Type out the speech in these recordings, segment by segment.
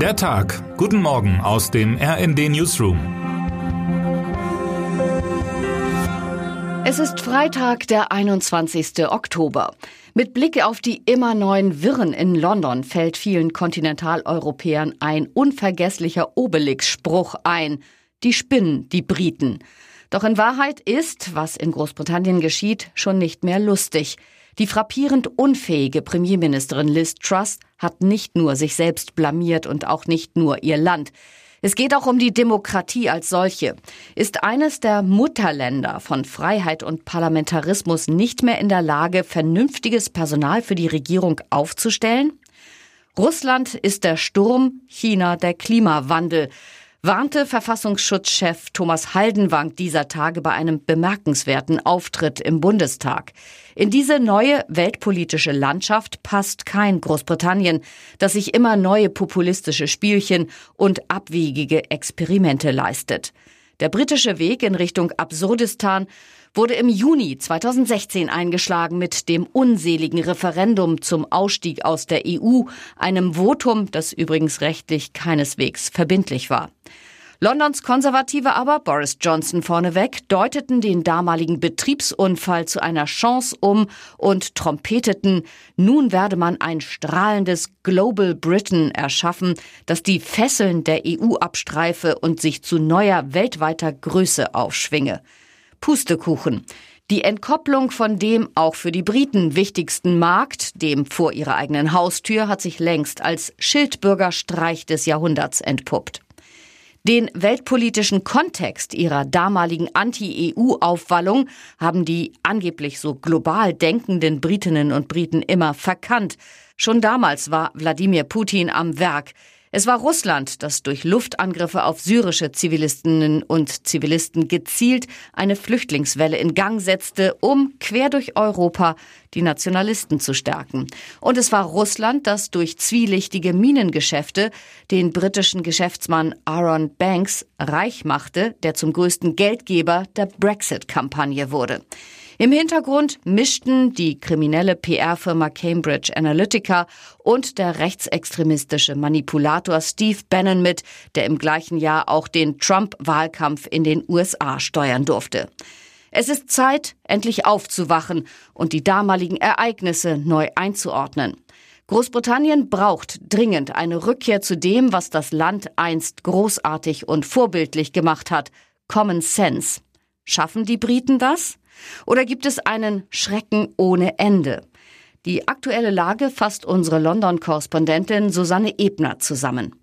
Der Tag. Guten Morgen aus dem RND Newsroom. Es ist Freitag, der 21. Oktober. Mit Blick auf die immer neuen Wirren in London fällt vielen Kontinentaleuropäern ein unvergesslicher Obelix-Spruch ein. Die spinnen, die Briten. Doch in Wahrheit ist, was in Großbritannien geschieht, schon nicht mehr lustig. Die frappierend unfähige Premierministerin Liz Truss hat nicht nur sich selbst blamiert und auch nicht nur ihr Land. Es geht auch um die Demokratie als solche. Ist eines der Mutterländer von Freiheit und Parlamentarismus nicht mehr in der Lage, vernünftiges Personal für die Regierung aufzustellen? Russland ist der Sturm, China der Klimawandel warnte Verfassungsschutzchef Thomas Haldenwang dieser Tage bei einem bemerkenswerten Auftritt im Bundestag. In diese neue weltpolitische Landschaft passt kein Großbritannien, das sich immer neue populistische Spielchen und abwegige Experimente leistet. Der britische Weg in Richtung Absurdistan wurde im Juni 2016 eingeschlagen mit dem unseligen Referendum zum Ausstieg aus der EU, einem Votum, das übrigens rechtlich keineswegs verbindlich war. Londons Konservative aber, Boris Johnson vorneweg, deuteten den damaligen Betriebsunfall zu einer Chance um und trompeteten, nun werde man ein strahlendes Global Britain erschaffen, das die Fesseln der EU abstreife und sich zu neuer weltweiter Größe aufschwinge. Pustekuchen. Die Entkopplung von dem auch für die Briten wichtigsten Markt, dem vor ihrer eigenen Haustür, hat sich längst als Schildbürgerstreich des Jahrhunderts entpuppt. Den weltpolitischen Kontext ihrer damaligen Anti-EU-Aufwallung haben die angeblich so global denkenden Britinnen und Briten immer verkannt. Schon damals war Wladimir Putin am Werk. Es war Russland, das durch Luftangriffe auf syrische Zivilistinnen und Zivilisten gezielt eine Flüchtlingswelle in Gang setzte, um quer durch Europa die Nationalisten zu stärken. Und es war Russland, das durch zwielichtige Minengeschäfte den britischen Geschäftsmann Aaron Banks reich machte, der zum größten Geldgeber der Brexit-Kampagne wurde. Im Hintergrund mischten die kriminelle PR-Firma Cambridge Analytica und der rechtsextremistische Manipulator Steve Bannon mit, der im gleichen Jahr auch den Trump-Wahlkampf in den USA steuern durfte. Es ist Zeit, endlich aufzuwachen und die damaligen Ereignisse neu einzuordnen. Großbritannien braucht dringend eine Rückkehr zu dem, was das Land einst großartig und vorbildlich gemacht hat, Common Sense. Schaffen die Briten das? Oder gibt es einen Schrecken ohne Ende? Die aktuelle Lage fasst unsere London-Korrespondentin Susanne Ebner zusammen.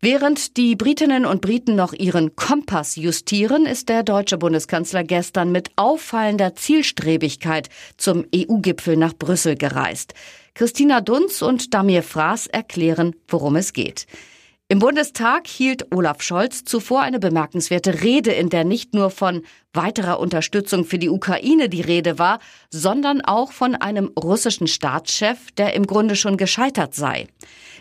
Während die Britinnen und Briten noch ihren Kompass justieren, ist der deutsche Bundeskanzler gestern mit auffallender Zielstrebigkeit zum EU-Gipfel nach Brüssel gereist. Christina Dunz und Damir Fraß erklären, worum es geht. Im Bundestag hielt Olaf Scholz zuvor eine bemerkenswerte Rede, in der nicht nur von weiterer Unterstützung für die Ukraine die Rede war, sondern auch von einem russischen Staatschef, der im Grunde schon gescheitert sei.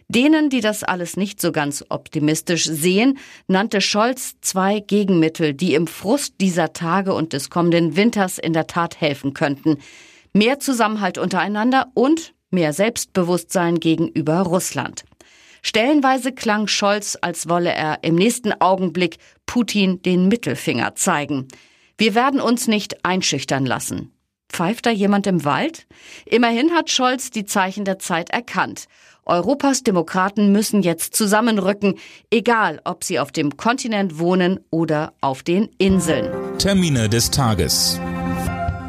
Denen, die das alles nicht so ganz optimistisch sehen, nannte Scholz zwei Gegenmittel, die im Frust dieser Tage und des kommenden Winters in der Tat helfen könnten. Mehr Zusammenhalt untereinander und mehr Selbstbewusstsein gegenüber Russland. Stellenweise klang Scholz, als wolle er im nächsten Augenblick Putin den Mittelfinger zeigen. Wir werden uns nicht einschüchtern lassen. Pfeift da jemand im Wald? Immerhin hat Scholz die Zeichen der Zeit erkannt. Europas Demokraten müssen jetzt zusammenrücken, egal ob sie auf dem Kontinent wohnen oder auf den Inseln. Termine des Tages.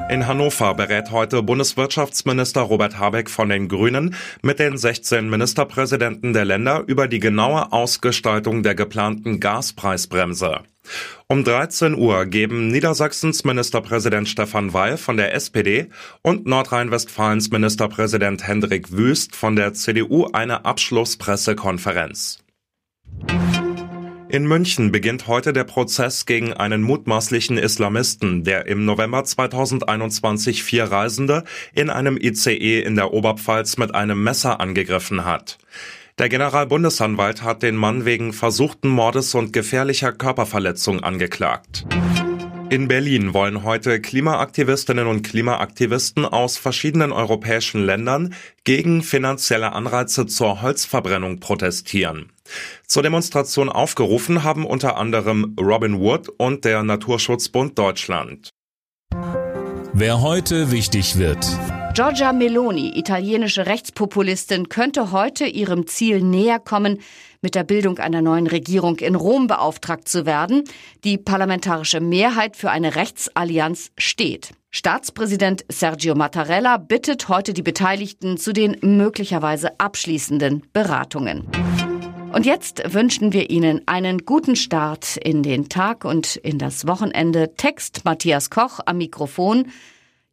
In Hannover berät heute Bundeswirtschaftsminister Robert Habeck von den Grünen mit den 16 Ministerpräsidenten der Länder über die genaue Ausgestaltung der geplanten Gaspreisbremse. Um 13 Uhr geben Niedersachsens Ministerpräsident Stefan Weil von der SPD und Nordrhein-Westfalens Ministerpräsident Hendrik Wüst von der CDU eine Abschlusspressekonferenz. In München beginnt heute der Prozess gegen einen mutmaßlichen Islamisten, der im November 2021 vier Reisende in einem ICE in der Oberpfalz mit einem Messer angegriffen hat. Der Generalbundesanwalt hat den Mann wegen versuchten Mordes und gefährlicher Körperverletzung angeklagt. In Berlin wollen heute Klimaaktivistinnen und Klimaaktivisten aus verschiedenen europäischen Ländern gegen finanzielle Anreize zur Holzverbrennung protestieren. Zur Demonstration aufgerufen haben unter anderem Robin Wood und der Naturschutzbund Deutschland. Wer heute wichtig wird. Giorgia Meloni, italienische Rechtspopulistin, könnte heute ihrem Ziel näher kommen, mit der Bildung einer neuen Regierung in Rom beauftragt zu werden. Die parlamentarische Mehrheit für eine Rechtsallianz steht. Staatspräsident Sergio Mattarella bittet heute die Beteiligten zu den möglicherweise abschließenden Beratungen. Und jetzt wünschen wir Ihnen einen guten Start in den Tag und in das Wochenende. Text Matthias Koch am Mikrofon.